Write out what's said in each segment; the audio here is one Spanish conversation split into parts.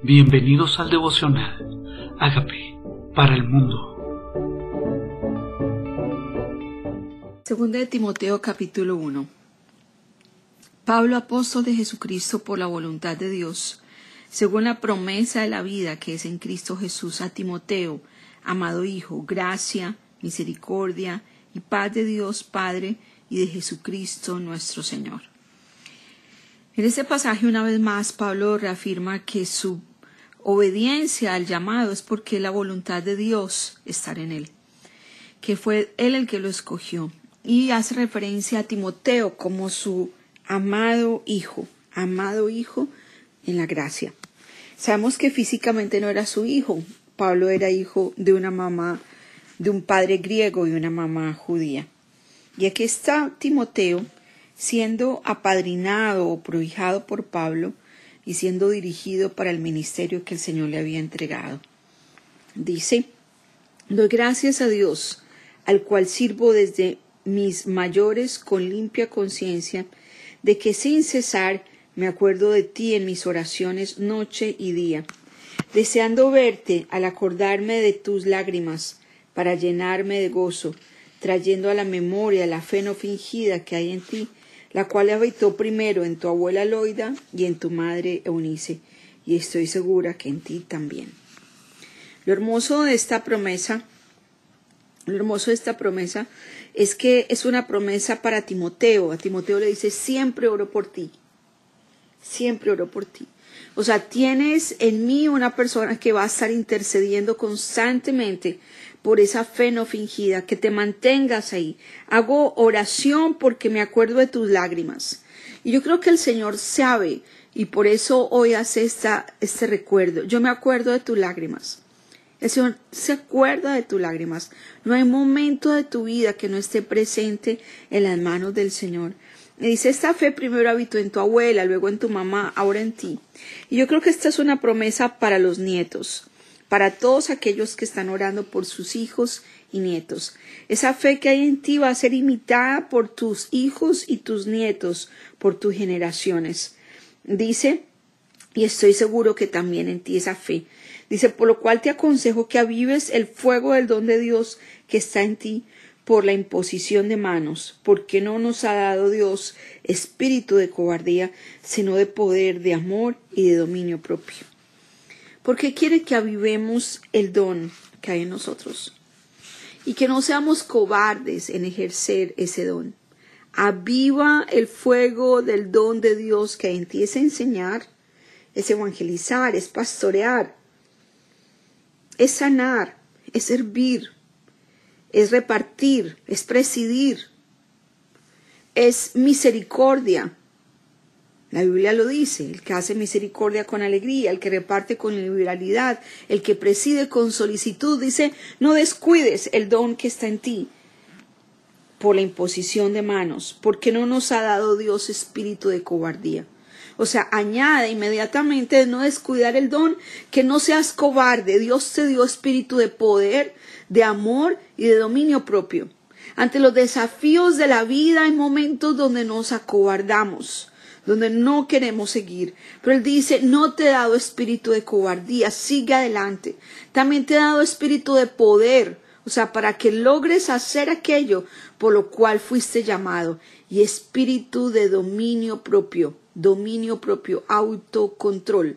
Bienvenidos al devocional. Hágame para el mundo. Segunda de Timoteo capítulo 1. Pablo, apóstol de Jesucristo por la voluntad de Dios, según la promesa de la vida que es en Cristo Jesús a Timoteo, amado Hijo, gracia, misericordia y paz de Dios Padre y de Jesucristo nuestro Señor. En este pasaje una vez más Pablo reafirma que su obediencia al llamado es porque la voluntad de Dios estar en él, que fue él el que lo escogió. Y hace referencia a Timoteo como su amado hijo, amado hijo en la gracia. Sabemos que físicamente no era su hijo. Pablo era hijo de una mamá, de un padre griego y una mamá judía. Y aquí está Timoteo, siendo apadrinado o prohijado por Pablo y siendo dirigido para el ministerio que el Señor le había entregado. Dice, doy gracias a Dios, al cual sirvo desde mis mayores con limpia conciencia, de que sin cesar me acuerdo de ti en mis oraciones noche y día, deseando verte al acordarme de tus lágrimas, para llenarme de gozo, trayendo a la memoria la fe no fingida que hay en ti, la cual habitó primero en tu abuela Loida y en tu madre Eunice, y estoy segura que en ti también. Lo hermoso de esta promesa, lo hermoso de esta promesa es que es una promesa para Timoteo. A Timoteo le dice, siempre oro por ti, siempre oro por ti. O sea, tienes en mí una persona que va a estar intercediendo constantemente por esa fe no fingida, que te mantengas ahí. Hago oración porque me acuerdo de tus lágrimas. Y yo creo que el Señor sabe y por eso hoy hace esta, este recuerdo. Yo me acuerdo de tus lágrimas. El Señor se acuerda de tus lágrimas. No hay momento de tu vida que no esté presente en las manos del Señor. Me dice, esta fe primero habitó en tu abuela, luego en tu mamá, ahora en ti. Y yo creo que esta es una promesa para los nietos para todos aquellos que están orando por sus hijos y nietos. Esa fe que hay en ti va a ser imitada por tus hijos y tus nietos, por tus generaciones. Dice, y estoy seguro que también en ti esa fe. Dice, por lo cual te aconsejo que avives el fuego del don de Dios que está en ti por la imposición de manos, porque no nos ha dado Dios espíritu de cobardía, sino de poder, de amor y de dominio propio porque quiere que avivemos el don que hay en nosotros. Y que no seamos cobardes en ejercer ese don. Aviva el fuego del don de Dios que hay en ti. Es enseñar, es evangelizar, es pastorear, es sanar, es servir, es repartir, es presidir, es misericordia, la Biblia lo dice, el que hace misericordia con alegría, el que reparte con liberalidad, el que preside con solicitud, dice, no descuides el don que está en ti por la imposición de manos, porque no nos ha dado Dios espíritu de cobardía. O sea, añade inmediatamente no descuidar el don, que no seas cobarde. Dios te dio espíritu de poder, de amor y de dominio propio. Ante los desafíos de la vida hay momentos donde nos acobardamos donde no queremos seguir. Pero Él dice, no te he dado espíritu de cobardía, sigue adelante. También te he dado espíritu de poder, o sea, para que logres hacer aquello por lo cual fuiste llamado. Y espíritu de dominio propio, dominio propio, autocontrol.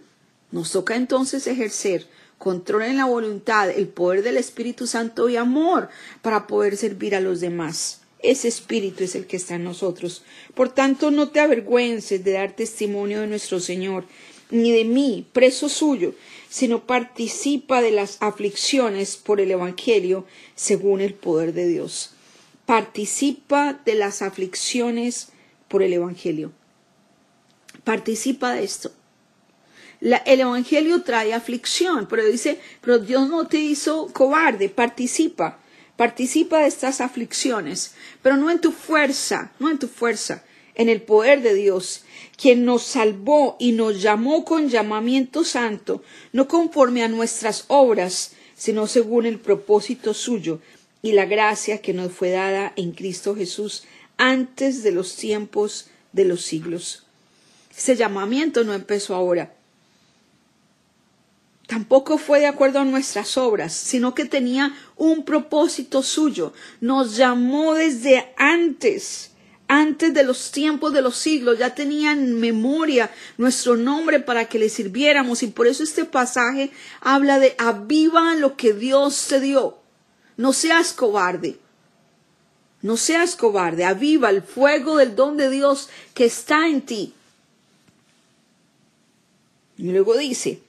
Nos toca entonces ejercer control en la voluntad, el poder del Espíritu Santo y amor para poder servir a los demás. Ese espíritu es el que está en nosotros. Por tanto, no te avergüences de dar testimonio de nuestro Señor, ni de mí, preso suyo, sino participa de las aflicciones por el Evangelio según el poder de Dios. Participa de las aflicciones por el Evangelio. Participa de esto. el Evangelio trae aflicción, pero dice, pero Dios no te hizo cobarde, participa. Participa de estas aflicciones, pero no en tu fuerza, no en tu fuerza, en el poder de Dios, quien nos salvó y nos llamó con llamamiento santo, no conforme a nuestras obras, sino según el propósito suyo y la gracia que nos fue dada en Cristo Jesús antes de los tiempos de los siglos. Ese llamamiento no empezó ahora. Tampoco fue de acuerdo a nuestras obras, sino que tenía un propósito suyo. Nos llamó desde antes, antes de los tiempos de los siglos, ya tenía en memoria nuestro nombre para que le sirviéramos y por eso este pasaje habla de aviva lo que Dios te dio. No seas cobarde. No seas cobarde, aviva el fuego del don de Dios que está en ti. Y luego dice,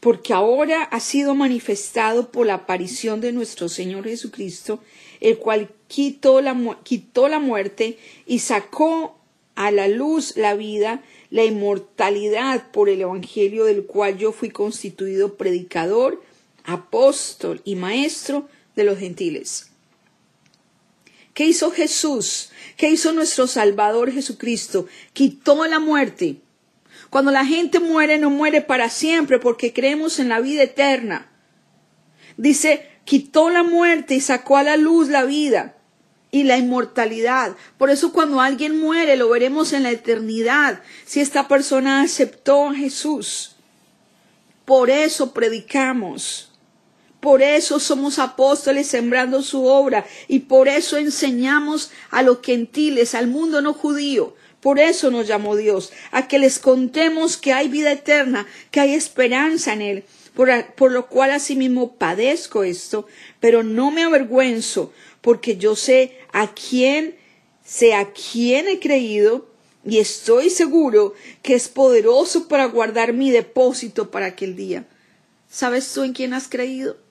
porque ahora ha sido manifestado por la aparición de nuestro Señor Jesucristo, el cual quitó la, muerte y sacó a la luz la vida, la inmortalidad por el Evangelio del cual yo fui constituido predicador, apóstol y maestro de los gentiles. ¿Qué hizo Jesús? ¿Qué hizo nuestro Salvador Jesucristo? Quitó la muerte cuando la gente muere, no muere para siempre porque creemos en la vida eterna. Dice, quitó la muerte y sacó a la luz la vida y la inmortalidad. Por eso cuando alguien muere lo veremos en la eternidad, si esta persona aceptó a Jesús. Por eso predicamos. Por eso somos apóstoles sembrando su obra y por eso enseñamos a los gentiles, al mundo no judío, por eso nos llamó Dios, a que les contemos que hay vida eterna, que hay esperanza en Él, por, lo cual asimismo padezco esto, pero no me avergüenzo, porque yo sé a quién, sé a quién he creído, y estoy seguro que es poderoso para guardar mi depósito para aquel día. ¿Sabes tú en quién has creído?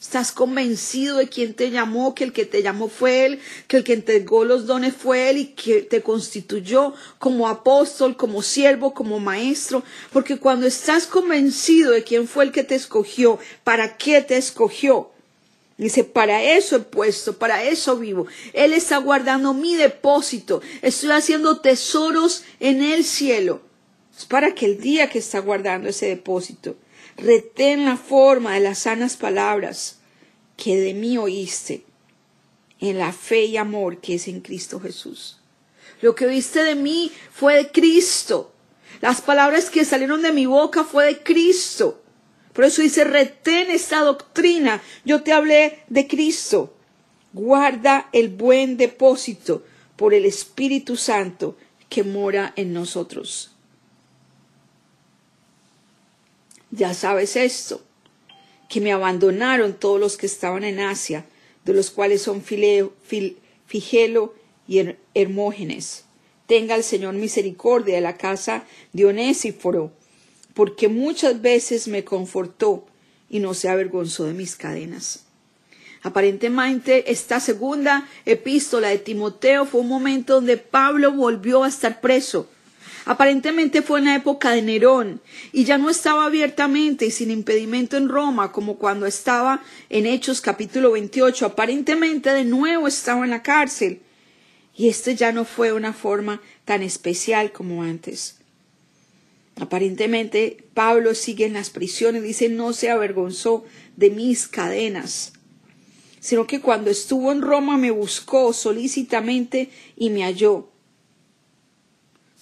Estás convencido de quién te llamó, que el que te llamó fue Él, que el que entregó los dones fue Él y que te constituyó como apóstol, como siervo, como maestro. Porque cuando estás convencido de quién fue el que te escogió, para qué te escogió, Dice, para eso he puesto, para eso vivo. Él está guardando mi depósito. Estoy haciendo tesoros en el cielo. Es para que el día que está guardando ese depósito retén la forma de las sanas palabras que de mí oíste en la fe y amor que es en Cristo Jesús. Lo que oíste de mí fue de Cristo. Las palabras que salieron de mi boca fue de Cristo. Por eso dice, retén esta doctrina. Yo te hablé de Cristo. Guarda el buen depósito por el Espíritu Santo que mora en nosotros. Ya sabes esto, que me abandonaron todos los que estaban en Asia, de los cuales son Figelo y Hermógenes. Tenga el Señor misericordia de la casa de porque muchas veces me confortó y no se avergonzó de mis cadenas. Aparentemente, esta segunda epístola de Timoteo fue un momento donde Pablo volvió a estar preso Aparentemente fue en la época de Nerón y ya no estaba abiertamente y sin impedimento en Roma como cuando estaba en Hechos capítulo 28. Aparentemente de nuevo estaba en la cárcel y este ya no fue una forma tan especial como antes. Aparentemente Pablo sigue en las prisiones, dice no se avergonzó de mis cadenas, sino que cuando estuvo en Roma me buscó solícitamente y me halló.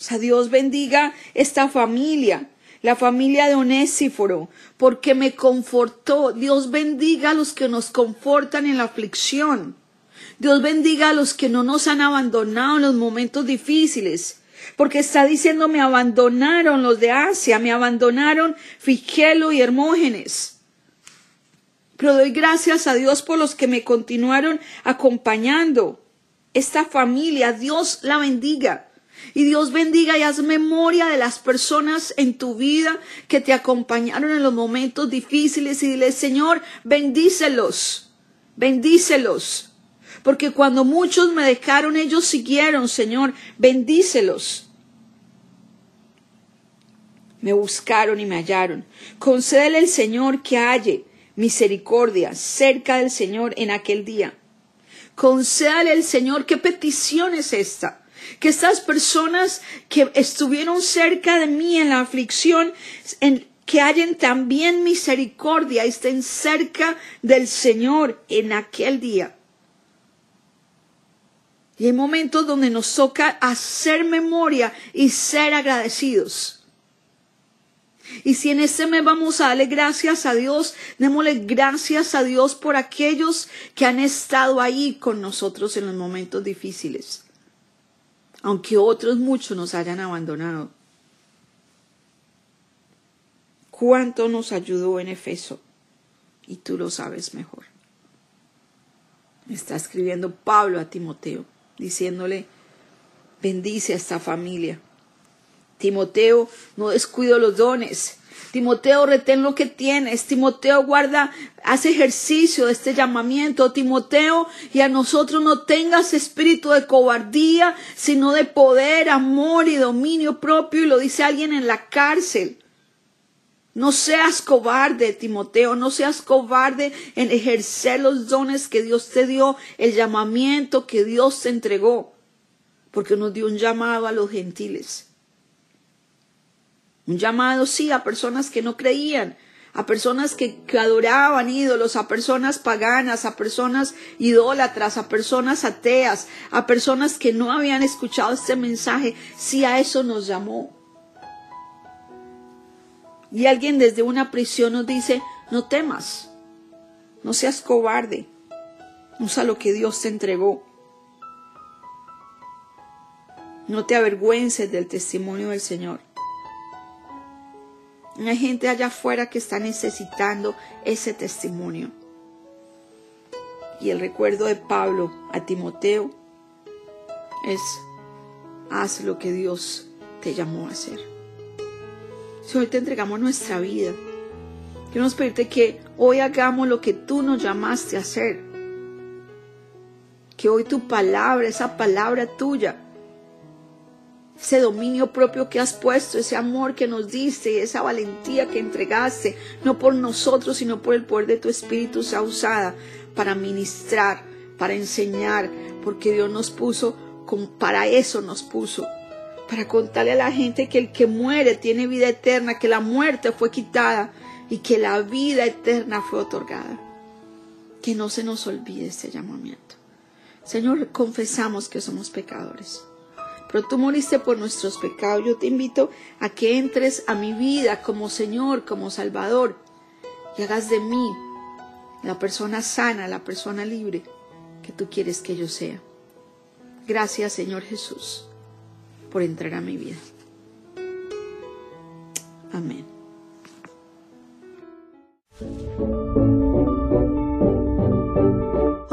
O sea, Dios bendiga esta familia, la familia de Onésiforo, porque me confortó. Dios bendiga a los que nos confortan en la aflicción. Dios bendiga a los que no nos han abandonado en los momentos difíciles. Porque está diciendo, me abandonaron los de Asia, me abandonaron Figelo y Hermógenes. Pero doy gracias a Dios por los que me continuaron acompañando. Esta familia, Dios la bendiga. Y Dios bendiga y haz memoria de las personas en tu vida que te acompañaron en los momentos difíciles y dile, Señor, bendícelos, bendícelos. Porque cuando muchos me dejaron, ellos siguieron, Señor, bendícelos. Me buscaron y me hallaron. Concédele el Señor que halle misericordia cerca del Señor en aquel día. Concédale el Señor, ¿qué petición es esta? Que estas personas que estuvieron cerca de mí en la aflicción, que hallen también misericordia, estén cerca del Señor en aquel día. Y hay momentos donde nos toca hacer memoria y ser agradecidos. Y si en este mes vamos a darle gracias a Dios, démosle gracias a Dios por aquellos que han estado ahí con nosotros en los momentos difíciles, aunque otros muchos nos hayan abandonado. ¿Cuánto nos ayudó en Efeso? Y tú lo sabes mejor. Está escribiendo Pablo a Timoteo, diciéndole, bendice a esta familia Timoteo, no descuido los dones. Timoteo, retén lo que tienes. Timoteo, guarda, hace ejercicio de este llamamiento. Timoteo, y a nosotros no tengas espíritu de cobardía, sino de poder, amor y dominio propio. Y lo dice alguien en la cárcel. No seas cobarde, Timoteo, no seas cobarde en ejercer los dones que Dios te dio, el llamamiento que Dios te entregó, porque nos dio un llamado a los gentiles. Un llamado, sí, a personas que no creían, a personas que, adoraban ídolos, a personas paganas, a personas idólatras, a personas ateas, a personas que no habían escuchado este mensaje. Sí, a eso nos llamó. Y alguien desde una prisión nos dice, no temas, no seas cobarde, usa lo que Dios te entregó. No te avergüences del testimonio del Señor. Hay gente allá afuera que está necesitando ese testimonio. Y el recuerdo de Pablo a Timoteo es, haz lo que Dios te llamó a hacer. Si hoy te entregamos nuestra vida, queremos pedirte que hoy hagamos lo que tú nos llamaste a hacer. Que hoy tu palabra, esa palabra tuya, ese dominio propio que has puesto, ese amor que nos diste, esa valentía que entregaste, no por nosotros, sino por el poder de tu Espíritu, sea usada para ministrar, para enseñar, porque Dios nos puso, para eso nos puso, para contarle a la gente que el que muere tiene vida eterna, que la muerte fue quitada y que la vida eterna fue otorgada. Que no se nos olvide este llamamiento. Señor, confesamos que somos pecadores pero tú moriste por nuestros pecados. Yo te invito a que entres a mi vida como Señor, como Salvador, y hagas de mí la persona sana, la persona libre que tú quieres que yo sea. Gracias, Señor Jesús, por entrar a mi vida. Amén.